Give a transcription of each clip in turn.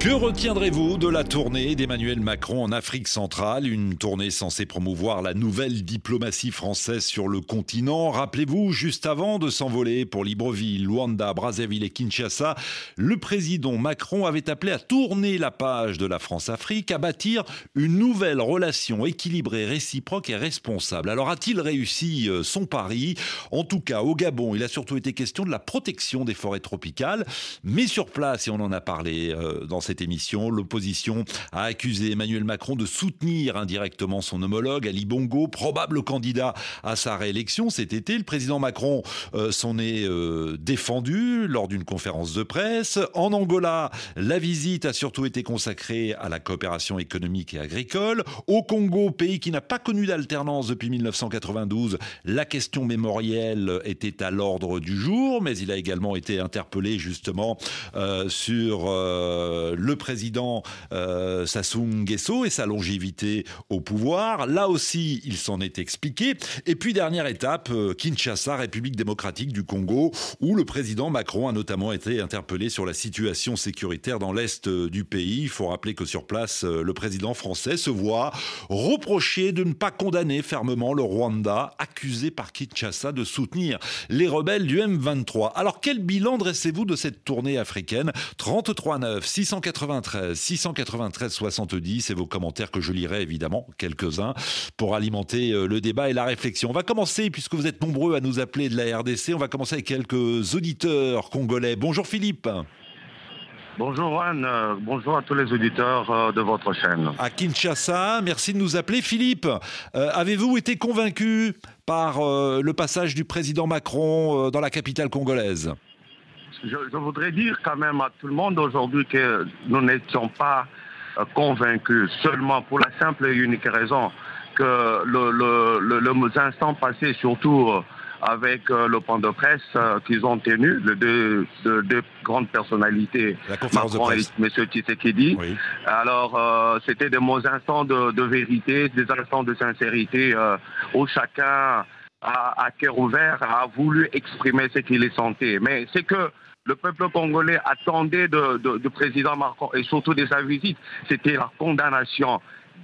Que retiendrez-vous de la tournée d'Emmanuel Macron en Afrique centrale? Une tournée censée promouvoir la nouvelle diplomatie française sur le continent. Rappelez-vous, juste avant de s'envoler pour Libreville, Luanda, Brazzaville et Kinshasa, le président Macron avait appelé à tourner la page de la France-Afrique, à bâtir une nouvelle relation équilibrée, réciproque et responsable. Alors a-t-il réussi euh, son pari? En tout cas, au Gabon, il a surtout été question de la protection des forêts tropicales. Mais sur place, et on en a parlé euh, dans cette émission. L'opposition a accusé Emmanuel Macron de soutenir indirectement son homologue Ali Bongo, probable candidat à sa réélection cet été. Le président Macron euh, s'en est euh, défendu lors d'une conférence de presse. En Angola, la visite a surtout été consacrée à la coopération économique et agricole. Au Congo, pays qui n'a pas connu d'alternance depuis 1992, la question mémorielle était à l'ordre du jour, mais il a également été interpellé justement euh, sur le président euh, Sassou Nguesso et sa longévité au pouvoir. Là aussi, il s'en est expliqué. Et puis, dernière étape, euh, Kinshasa, République démocratique du Congo, où le président Macron a notamment été interpellé sur la situation sécuritaire dans l'est euh, du pays. Il faut rappeler que sur place, le président français se voit reprocher de ne pas condamner fermement le Rwanda, accusé par Kinshasa de soutenir les rebelles du M23. Alors, quel bilan dressez-vous de cette tournée africaine? 33 9 640 693 693 70 et vos commentaires que je lirai évidemment quelques-uns pour alimenter euh, le débat et la réflexion. On va commencer puisque vous êtes nombreux à nous appeler de la RDC. On va commencer avec quelques auditeurs congolais. Bonjour Philippe. Bonjour Juan, euh, bonjour à tous les auditeurs euh, de votre chaîne. À Kinshasa, merci de nous appeler. Philippe, avez-vous été convaincu par le passage du président Macron dans la capitale congolaise? Je, voudrais dire quand même à tout le monde aujourd'hui que nous n'étions pas euh, convaincus seulement pour la simple et unique raison que le, le, le, instant passé, surtout euh, avec euh, le point de presse qu'ils ont tenu, les deux, deux, grandes personnalités, Macron et M. Tshisekedi. Oui. Alors, c'était des mots instants de, de, vérité, des instants de sincérité où chacun à, à cœur ouvert, a voulu exprimer ce qu'il est sentait. Mais c'est que le peuple congolais attendait du président Macron et surtout de sa visite, c'était la condamnation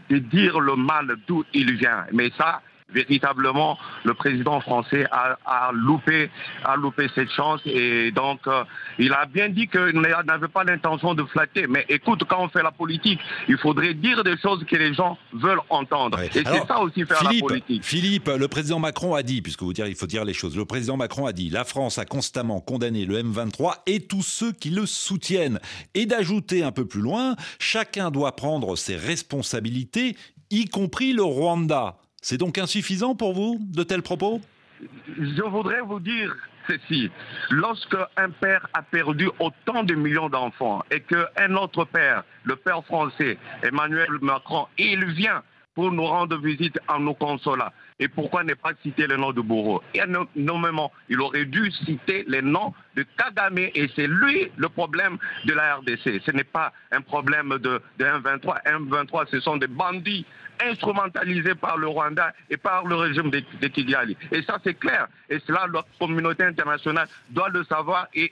de dire le mal d'où il vient. Mais ça, véritablement, le président français a, loupé, a loupé cette chance et donc euh, il a bien dit qu'il n'avait pas l'intention de flatter. Mais écoute, quand on fait la politique, il faudrait dire des choses que les gens veulent entendre. Et c'est ça aussi faire la politique. Philippe, le président Macron a dit, puisque vous dire, il faut dire les choses. Le président Macron a dit, la France a constamment condamné le M23 et tous ceux qui le soutiennent. Et d'ajouter un peu plus loin, chacun doit prendre ses responsabilités, y compris le Rwanda. C'est donc insuffisant pour vous de tels propos? Je voudrais vous dire ceci. Lorsque un père a perdu autant de millions d'enfants et qu'un autre père, le père français, Emmanuel Macron, il vient pour nous rendre visite en nous consolant. Et pourquoi ne pas citer le nom de Bourreau? Et nommément, il aurait dû citer les noms de Kagame et c'est lui le problème de la RDC. Ce n'est pas un problème de, de M23. M23, ce sont des bandits instrumentalisés par le Rwanda et par le régime de, de Kigali. Et ça, c'est clair. Et cela, la communauté internationale doit le savoir et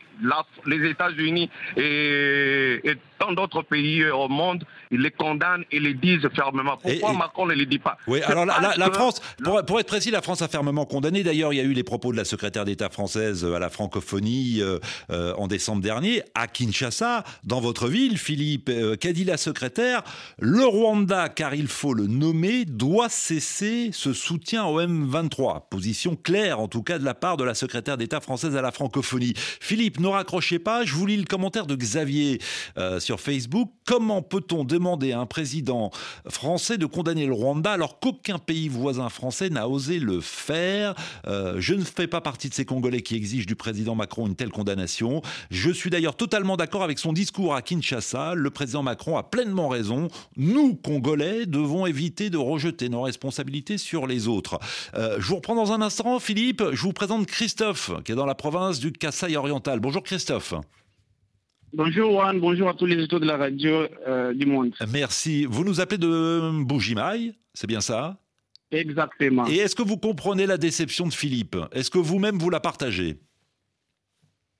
les États-Unis et, et tant d'autres pays au monde, ils les condamnent et les disent fermement. Pourquoi Macron ne les dit pas? Oui, alors la, France, pour, être précis, la France a fermement condamné. D'ailleurs, il y a eu les propos de la secrétaire d'État française à la francophonie euh, euh, en décembre dernier à Kinshasa, dans votre ville, Philippe. Euh, qu'a dit la secrétaire? Le Rwanda, car il faut le nommer, doit cesser ce soutien au M23. Position claire, en tout cas, de la part de la secrétaire d'État française à la francophonie. Philippe, ne raccrochez pas. Je vous lis le commentaire de Xavier sur Facebook. Comment peut-on demander à un président français de condamner le Rwanda alors qu'aucun pays voisin français n'a osé le faire euh, Je ne fais pas partie de ces Congolais qui exigent du président Macron une telle condamnation. Je suis d'ailleurs totalement d'accord avec son discours à Kinshasa. Le président Macron a pleinement raison. Nous, Congolais, devons éviter de rejeter nos responsabilités sur les autres. Euh, je vous reprends dans un instant, Philippe. Je vous présente Christophe, qui est dans la province du Kassai oriental. Bonjour Christophe. Bonjour Juan, bonjour à tous les auditeurs de la radio euh, du monde. Merci. Vous nous appelez de Bougimaï, c'est bien ça? Exactement. Et est-ce que vous comprenez la déception de Philippe? Est-ce que vous-même vous la partagez?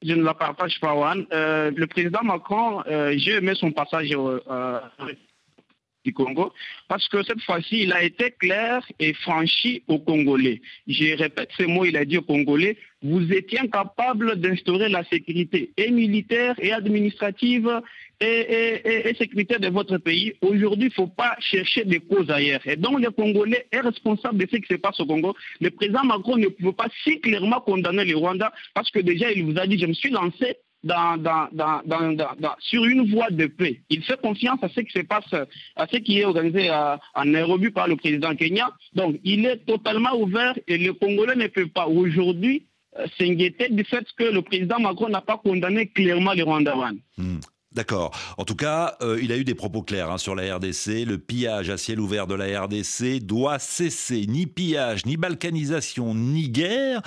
Je ne la partage pas, Juan. Euh, le président Macron, euh, j'ai aimé son passage du Congo, parce que cette fois-ci, il a été clair et franchi aux Congolais. Je répète ces mots, il a dit aux Congolais, vous étiez incapable d'instaurer la sécurité et militaire et administrative et, sécuritaire de votre pays. Aujourd'hui, il ne faut pas chercher des causes ailleurs. Et donc, les Congolais est responsable de ce qui se passe au Congo. Le président Macron ne peut pas si clairement condamner le Rwanda parce que déjà, il vous a dit, je me suis lancé sur une voie de paix. Il fait confiance à ce qui se passe, à ce qui est organisé à, Nairobi par le président Kenya. Donc, il est totalement ouvert et le Congolais ne peut pas aujourd'hui s'inquiéter du fait que le président Macron n'a pas condamné clairement les Rwandais. Hmm. D'accord. En tout cas, euh, il a eu des propos clairs hein, sur la RDC. Le pillage à ciel ouvert de la RDC doit cesser. Ni pillage, ni balkanisation, ni guerre.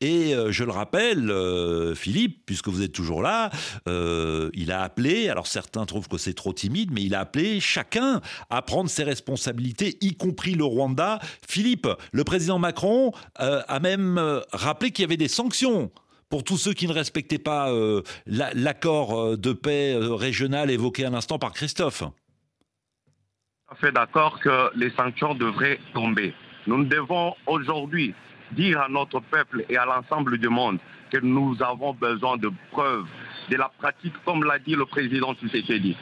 Et euh, je le rappelle, euh, Philippe, puisque vous êtes toujours là, il a appelé, alors certains trouvent que c'est trop timide, mais il a appelé chacun à prendre ses responsabilités, y compris le Rwanda. Philippe, le président Macron a même rappelé qu'il y avait des sanctions pour tous ceux qui ne respectaient pas euh, l'accord euh, de paix euh, régional évoqué à l'instant par Christophe. Je suis fait d'accord que les sanctions devraient tomber. Nous devons aujourd'hui dire à notre peuple et à l'ensemble du monde que nous avons besoin de preuves de la pratique, comme l'a dit le président Tshisekedi.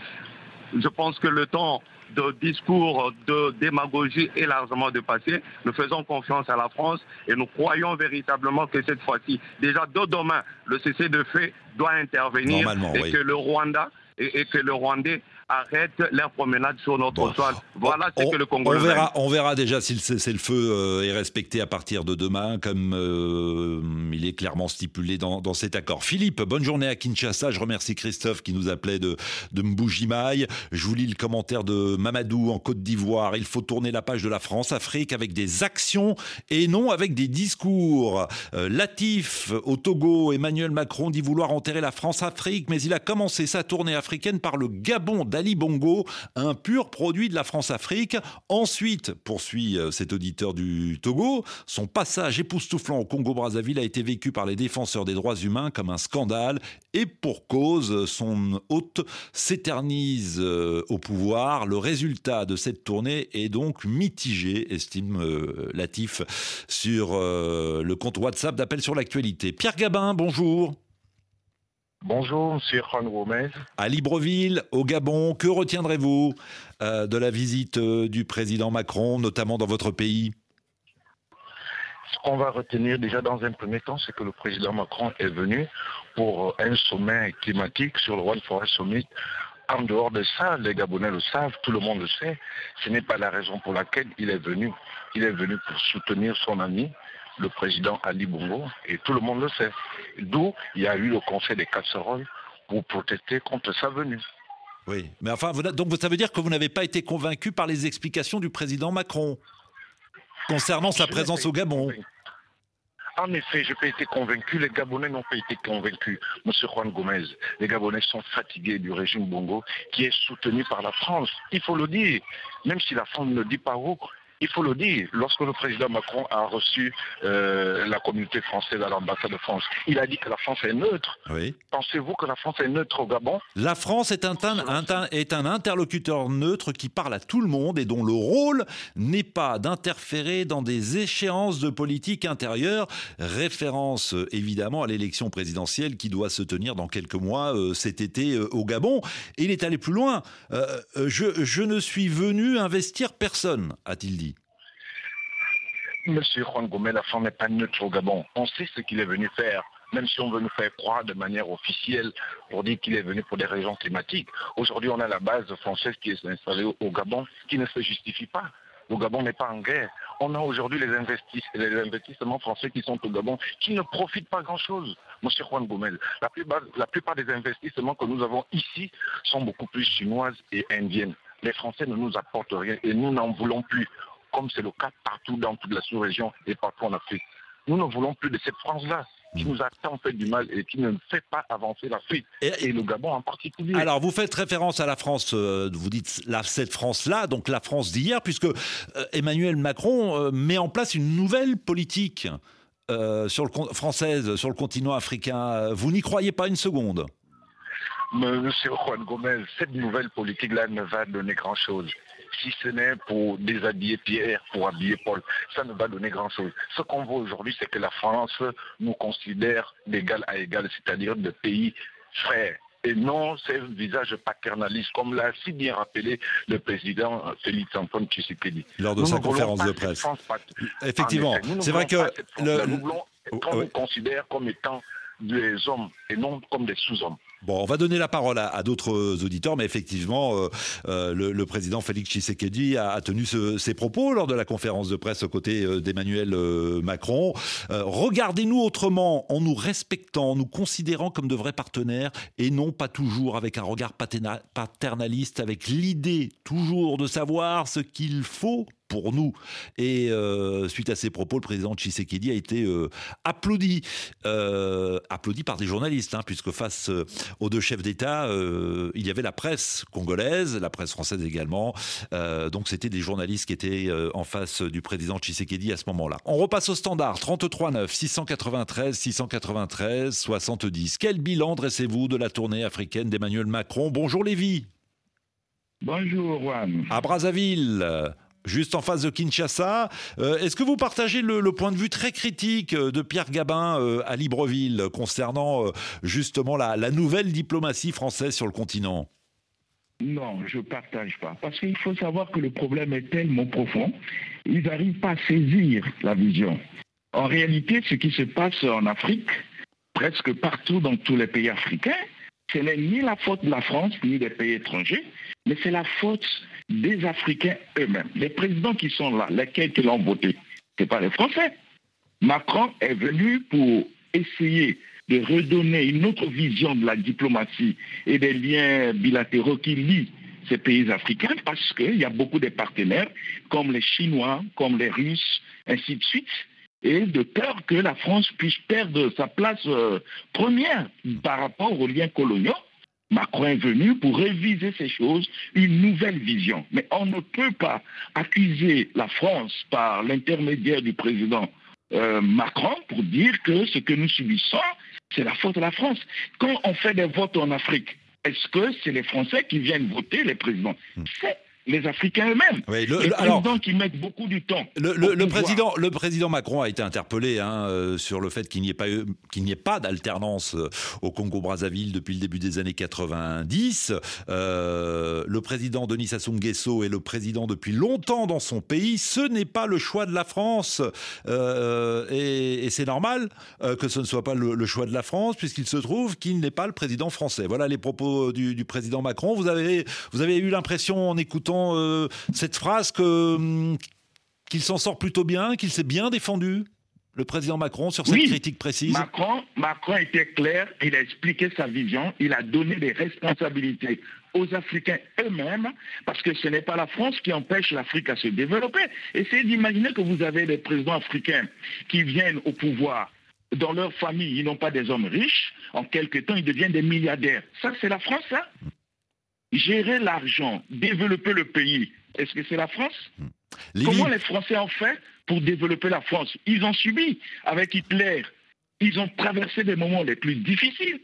Je pense que le temps de discours de démagogie est largement dépassé. Nous faisons confiance à la France et nous croyons véritablement que cette fois-ci, déjà de demain, le cessez-le-feu doit intervenir et que le Rwanda et, que le Rwandais arrêtent leur promenade sur notre sol. Voilà ce que le Congo on verra, on verra déjà si le cessez-le-feu euh, est respecté à partir de demain, comme euh, il est clairement stipulé dans, cet accord. Philippe, bonne journée à Kinshasa. Je remercie Christophe qui nous appelait de, de Mboujimaï. Je vous lis le commentaire de Mamadou en Côte d'Ivoire. Il faut tourner la page de la France-Afrique avec des actions et non avec des discours. Euh, Latif, au Togo, Emmanuel Macron dit vouloir la France-Afrique, mais il a commencé sa tournée africaine par le Gabon d'Ali Bongo, un pur produit de la France-Afrique. Ensuite, poursuit euh, cet auditeur du Togo, son passage époustouflant au Congo-Brazzaville a été vécu par les défenseurs des droits humains comme un scandale et pour cause, son hôte s'éternise euh, au pouvoir. Le résultat de cette tournée est donc mitigé, estime euh, Latif sur le compte WhatsApp d'appel sur l'actualité. Pierre Gabin, bonjour. Bonjour, Monsieur Juan Gomez. À Libreville, au Gabon, que retiendrez-vous euh, de la visite euh, du président Macron, notamment dans votre pays? Ce qu'on va retenir déjà dans un premier temps, c'est que le président Macron est venu pour un sommet climatique sur le One Forest Summit. En dehors de ça, les Gabonais le savent, tout le monde le sait. Ce n'est pas la raison pour laquelle il est venu. Il est venu pour soutenir son ami, le président Ali Bongo, et tout le monde le sait. D'où il y a eu le conseil des casseroles pour protester contre sa venue. Oui, mais enfin, donc ça veut dire que vous n'avez pas été convaincu par les explications du président Macron concernant sa présence au Gabon. En effet, je n'ai pas été convaincu, les Gabonais n'ont pas été convaincus. Monsieur Juan Gomez, les Gabonais sont fatigués du régime Bongo qui est soutenu par la France. Il faut le dire, même si la France ne dit pas où, il faut le dire, lorsque le président Macron a reçu euh, la communauté française à l'ambassade de France, il a dit que la France est neutre. Pensez-vous que la France est neutre au Gabon? La France est un, est un interlocuteur neutre qui parle à tout le monde et dont le rôle n'est pas d'interférer dans des échéances de politique intérieure. Référence évidemment à l'élection présidentielle qui doit se tenir dans quelques mois euh, cet été euh, au Gabon. Et il est allé plus loin. je, je ne suis venu investir personne, a-t-il dit. Monsieur Juan Gomez, la France n'est pas neutre au Gabon. On sait ce qu'il est venu faire même si on veut nous faire croire de manière officielle pour dire qu'il est venu pour des raisons climatiques. Aujourd'hui, on a la base française qui est installée au Gabon, qui ne se justifie pas. Le Gabon n'est pas en guerre. On a aujourd'hui les, investissements français qui sont au Gabon, qui ne profitent pas grand-chose. Monsieur Juan plupart, la plupart des investissements que nous avons ici sont beaucoup plus chinoises et indiennes. Les Français ne nous apportent rien et nous n'en voulons plus comme c'est le cas partout dans toute la sous-région et partout en Afrique. Nous ne voulons plus de cette France-là qui nous a tant fait du mal et qui ne fait pas avancer l'Afrique, et, et, le Gabon en particulier. Alors, vous faites référence à la France, euh, vous dites la, cette France-là, donc la France d'hier, puisque euh, Emmanuel Macron euh, met en place une nouvelle politique sur le, française sur le continent africain. Vous n'y croyez pas une seconde? Monsieur Juan Gomez, cette nouvelle politique-là ne va donner grand-chose si ce n'est pour déshabiller Pierre, pour habiller Paul. Ça ne va donner grand-chose. Ce qu'on voit aujourd'hui, c'est que la France nous considère d'égal à égal, c'est-à-dire de pays frères. Et non c'est un visage paternaliste, comme l'a si bien rappelé le président Félix Antoine Tshisekedi. Lors de sa conférence de presse. Effectivement, c'est vrai que... Le... Nous voulons qu'on nous considère comme étant des hommes et non comme des sous-hommes. Bon, on va donner la parole à, d'autres auditeurs, mais effectivement, euh, euh, le, président Félix Tshisekedi a, tenu ses propos lors de la conférence de presse aux côtés euh, d'Emmanuel Macron. Regardez-nous autrement, en nous respectant, en nous considérant comme de vrais partenaires, et non pas toujours avec un regard paternaliste, avec l'idée toujours de savoir ce qu'il faut pour nous. Et euh, suite à ces propos, le président Tshisekedi a été euh, applaudi, euh, applaudi par des journalistes, hein, puisque face aux deux chefs d'État, il y avait la presse congolaise, la presse française également. donc c'était des journalistes qui étaient en face du président Tshisekedi à ce moment-là. On repasse au standard 33 9 693 693 70. Quel bilan dressez-vous de la tournée africaine d'Emmanuel Macron? Bonjour Lévy. Bonjour Juan. À Brazzaville juste en face de Kinshasa. Euh, est-ce que vous partagez le, point de vue très critique euh, de Pierre Gabin euh, à Libreville concernant justement la, nouvelle diplomatie française sur le continent? Non, je ne partage pas. Parce qu'il faut savoir que le problème est tellement profond, ils n'arrivent pas à saisir la vision. En réalité, ce qui se passe en Afrique, presque partout dans tous les pays africains, ce n'est ni la faute de la France ni des pays étrangers, mais c'est la faute des Africains eux-mêmes. Les présidents qui sont là, lesquels qui l'ont voté, ce pas les Français. Macron est venu pour essayer de redonner une autre vision de la diplomatie et des liens bilatéraux qui lient ces pays africains parce qu'il y a beaucoup de partenaires comme les Chinois, comme les Russes, ainsi de suite, et de peur que la France puisse perdre sa place euh, première par rapport aux liens coloniaux Macron est venu pour réviser ces choses, une nouvelle vision. Mais on ne peut pas accuser la France par l'intermédiaire du président euh, Macron pour dire que ce que nous subissons, c'est la faute de la France. Quand on fait des votes en Afrique, est-ce que c'est les Français qui viennent voter les présidents? Hmm. C'est les Africains eux-mêmes. Oui, le, les présidents qui mettent beaucoup du temps. Le, président, le président Macron a été interpellé hein, euh, sur le fait qu'il n'y ait pas, qu'il n'y ait pas d'alternance euh, au Congo-Brazzaville depuis le début des années 90. Euh, le président Denis Sassou Nguesso est le président depuis longtemps dans son pays. Ce n'est pas le choix de la France. et, c'est normal que ce ne soit pas le, choix de la France, puisqu'il se trouve qu'il n'est pas le président français. Voilà les propos du, du président Macron. Vous avez, vous avez eu l'impression en écoutant euh, cette phrase hum, qu'il s'en sort plutôt bien, qu'il s'est bien défendu le président Macron sur cette critique précise? Macron, Macron était clair, il a expliqué sa vision, il a donné des responsabilités aux Africains eux-mêmes, parce que ce n'est pas la France qui empêche l'Afrique à se développer. Essayez d'imaginer que vous avez des présidents africains qui viennent au pouvoir. Dans leur famille, ils n'ont pas des hommes riches. En quelque temps, ils deviennent des milliardaires. Ça, c'est la France, ça? Gérer l'argent, développer le pays, est-ce que c'est la France hmm. Comment les Français ont fait pour développer la France Ils ont subi avec Hitler. Ils ont traversé des moments les plus difficiles.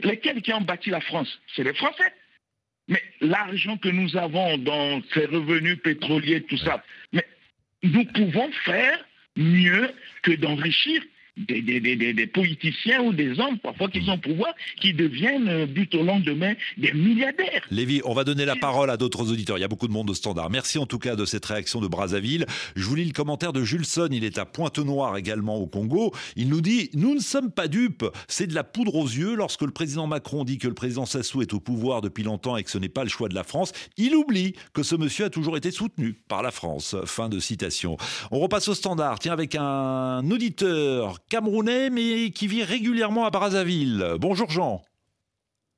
Lesquels qui ont bâti la France C'est les Français. Mais l'argent que nous avons dans ces revenus pétroliers, tout ça, mais nous pouvons faire mieux que d'enrichir des, des, des, politiciens ou des hommes, parfois qui sont au pouvoir, qui deviennent euh, but au lendemain des milliardaires. Lévi, on va donner la parole à d'autres auditeurs. Il y a beaucoup de monde au standard. Merci en tout cas de cette réaction de Brazzaville. Je vous lis le commentaire de Jules Son. Il est à Pointe-Noire également au Congo. Il nous dit Nous ne sommes pas dupes. C'est de la poudre aux yeux. Lorsque le président Macron dit que le président Sassou est au pouvoir depuis longtemps et que ce n'est pas le choix de la France, il oublie que ce monsieur a toujours été soutenu par la France. Fin de citation. On repasse au standard. Tiens, avec un auditeur camerounais, mais qui vit régulièrement à Brazzaville. Bonjour Jean.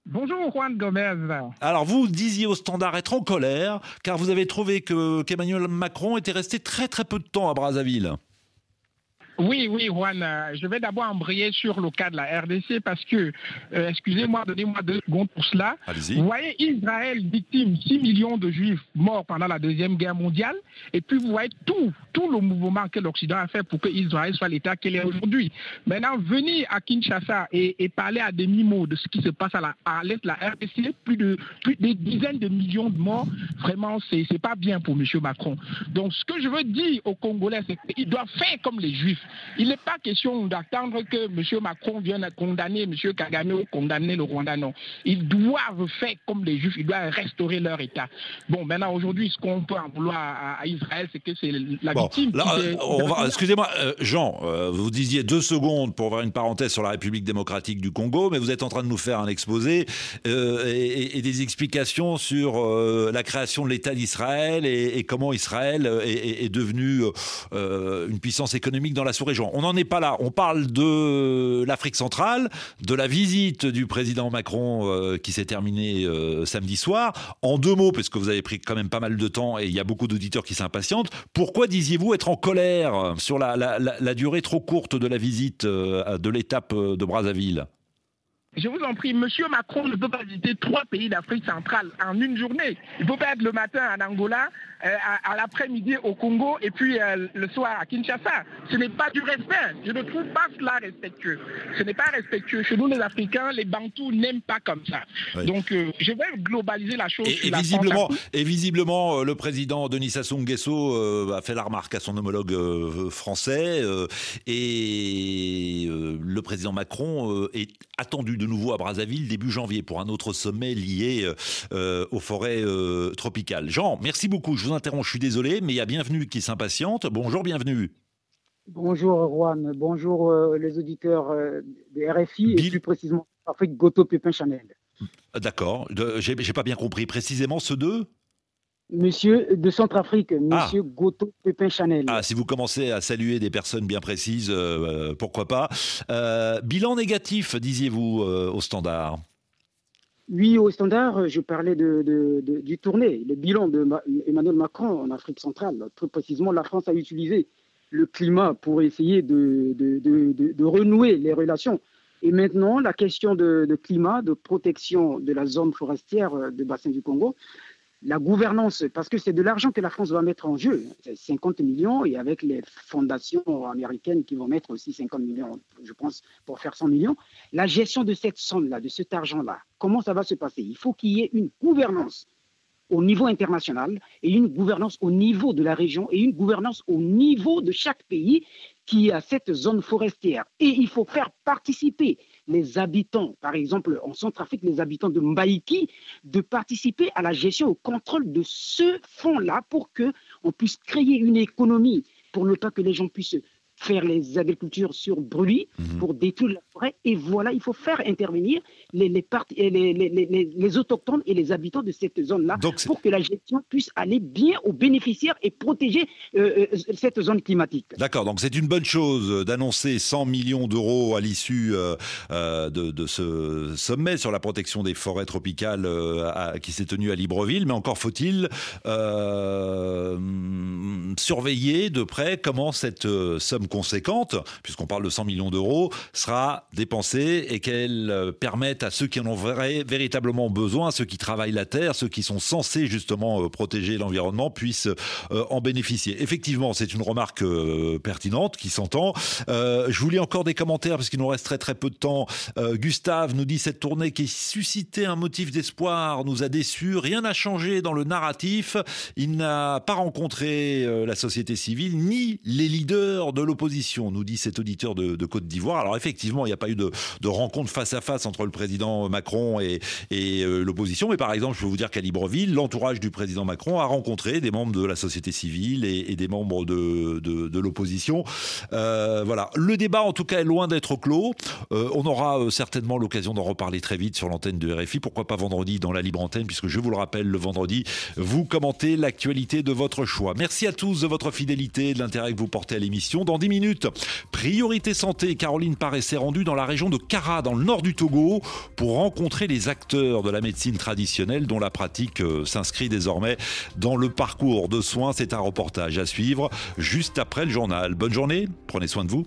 Bonjour Juan Gomez. Alors vous disiez au standard être en colère car vous avez trouvé que qu'Emmanuel Macron était resté très très peu de temps à Brazzaville. Oui, oui, Juan. Euh, je vais d'abord embrayer sur le cas de la RDC parce que, euh, excusez-moi, donnez-moi deux secondes pour cela. Vous voyez Israël victime 6 millions de juifs morts pendant la Deuxième Guerre mondiale. Et puis vous voyez tout, tout le mouvement que l'Occident a fait pour que Israël soit l'État qu'il est aujourd'hui. Maintenant, venir à Kinshasa et, parler à demi-mot de ce qui se passe à l'Est de la RDC, plus de plus des dizaines de millions de morts, vraiment, c'est pas bien pour M. Macron. Donc, ce que je veux dire aux Congolais, c'est qu'ils doivent faire comme les Juifs. Il n'est pas question d'attendre que M. Macron vienne condamner M. Kagame ou condamner le Rwanda, non. Ils doivent faire comme les Juifs, ils doivent restaurer leur État. Bon, maintenant, aujourd'hui, ce qu'on peut en vouloir à, Israël, c'est que c'est la victime. excusez-moi, euh, Jean, euh, vous disiez deux secondes pour avoir une parenthèse sur la République démocratique du Congo, mais vous êtes en train de nous faire un exposé euh, et, des explications sur la création de l'État d'Israël et, comment Israël est, est devenu une puissance économique dans la On n'en est pas là. On parle de l'Afrique centrale, de la visite du président Macron euh, qui s'est terminée euh, samedi soir. En deux mots, parce que vous avez pris quand même pas mal de temps et il y a beaucoup d'auditeurs qui s'impatientent, pourquoi disiez-vous être en colère sur la, durée trop courte de la visite euh, de l'étape de Brazzaville? Je vous en prie, Monsieur Macron ne peut pas visiter trois pays d'Afrique centrale en une journée. Il ne peut pas être le matin en Angola, euh, à, l'après-midi au Congo et puis euh, le soir à Kinshasa. Ce n'est pas du respect. Je ne trouve pas cela respectueux. Ce n'est pas respectueux. Chez nous, les Africains, les Bantous n'aiment pas comme ça. Donc, euh, je vais globaliser la chose. Et, visiblement, et visiblement, le président Denis Sassou Nguesso a fait la remarque à son homologue français et le président Macron est attendu de nouveau à Brazzaville début janvier pour un autre sommet lié aux forêts tropicales. Jean, merci beaucoup vous interromps, je suis désolé, mais il y a Bienvenue qui s'impatiente. Bonjour, Bienvenue. Bonjour Juan, bonjour euh, les auditeurs euh, de RFI et plus précisément Afrique Goto Pépin Chanel. Euh, d'accord, j'ai pas bien compris. Précisément ce deux? Monsieur de Centrafrique, ah. Monsieur Goto Pépin Chanel. Ah, si vous commencez à saluer des personnes bien précises, pourquoi pas. bilan négatif, disiez-vous, au standard? Oui, au standard, je parlais de, du tournée, le bilan d'Emmanuel Macron en Afrique centrale. Très précisément, la France a utilisé le climat pour essayer de, de renouer les relations. Et maintenant, la question de, climat, de protection de la zone forestière de bassin du Congo, la gouvernance, parce que c'est de l'argent que la France va mettre en jeu, 50 millions, et avec les fondations américaines qui vont mettre aussi 50 millions, je pense, pour faire 100 millions. La gestion de cette somme-là, de cet argent-là, comment ça va se passer? Il faut qu'il y ait une gouvernance au niveau international et une gouvernance au niveau de la région et une gouvernance au niveau de chaque pays qui a cette zone forestière. Et il faut faire participer les habitants, par exemple en Centrafrique, les habitants de Mbaïki, de participer à la gestion, au contrôle de ce fonds-là pour qu'on puisse créer une économie, pour ne pas que les gens puissent faire les agricultures sur brûlis mhm. pour détruire la forêt. Et voilà, il faut faire intervenir les, les, les, les autochtones et les habitants de cette zone-là pour que la gestion puisse aller bien aux bénéficiaires et protéger euh, euh, cette zone climatique. D'accord, donc c'est une bonne chose d'annoncer 100 millions d'euros à l'issue euh, de, de, ce sommet sur la protection des forêts tropicales qui s'est tenu à Libreville, mais encore faut-il surveiller de près comment cette somme conséquente, puisqu'on parle de 100 millions d'euros, sera dépensée et qu'elle euh, permette à ceux qui en ont véritablement besoin, ceux qui travaillent la terre, ceux qui sont censés justement euh, protéger l'environnement, puissent euh, en bénéficier. Effectivement, c'est une remarque pertinente qui s'entend. je vous lis encore des commentaires parce qu'il nous reste très très peu de temps. Gustave nous dit cette tournée qui suscitait un motif d'espoir nous a déçus. Rien n'a changé dans le narratif. Il n'a pas rencontré la société civile ni les leaders de l'opposition opposition, nous dit cet auditeur de, Côte d'Ivoire. Alors effectivement, il n'y a pas eu de, rencontre face à face entre le président Macron et, euh, l'opposition, mais par exemple, je peux vous dire qu'à Libreville, l'entourage du président Macron a rencontré des membres de la société civile et, des membres de, l'opposition. Euh, voilà, le débat en tout cas est loin d'être clos. Euh, on aura certainement l'occasion d'en reparler très vite sur l'antenne de RFI. Pourquoi pas vendredi dans la libre antenne, puisque je vous le rappelle, le vendredi, vous commentez l'actualité de votre choix. Merci à tous votre fidélité et de l'intérêt que vous portez à l'émission. Dans 10 minutes, priorité santé. Caroline Paré s'est rendue dans la région de Kara, dans le nord du Togo, pour rencontrer les acteurs de la médecine traditionnelle dont la pratique euh, s'inscrit désormais dans le parcours de soins. C'est un reportage à suivre juste après le journal. Bonne journée, prenez soin de vous.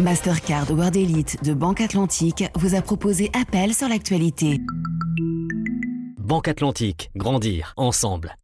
Mastercard World Elite de Banque Atlantique vous a proposé Appel sur l'actualité. Banque Atlantique, grandir ensemble.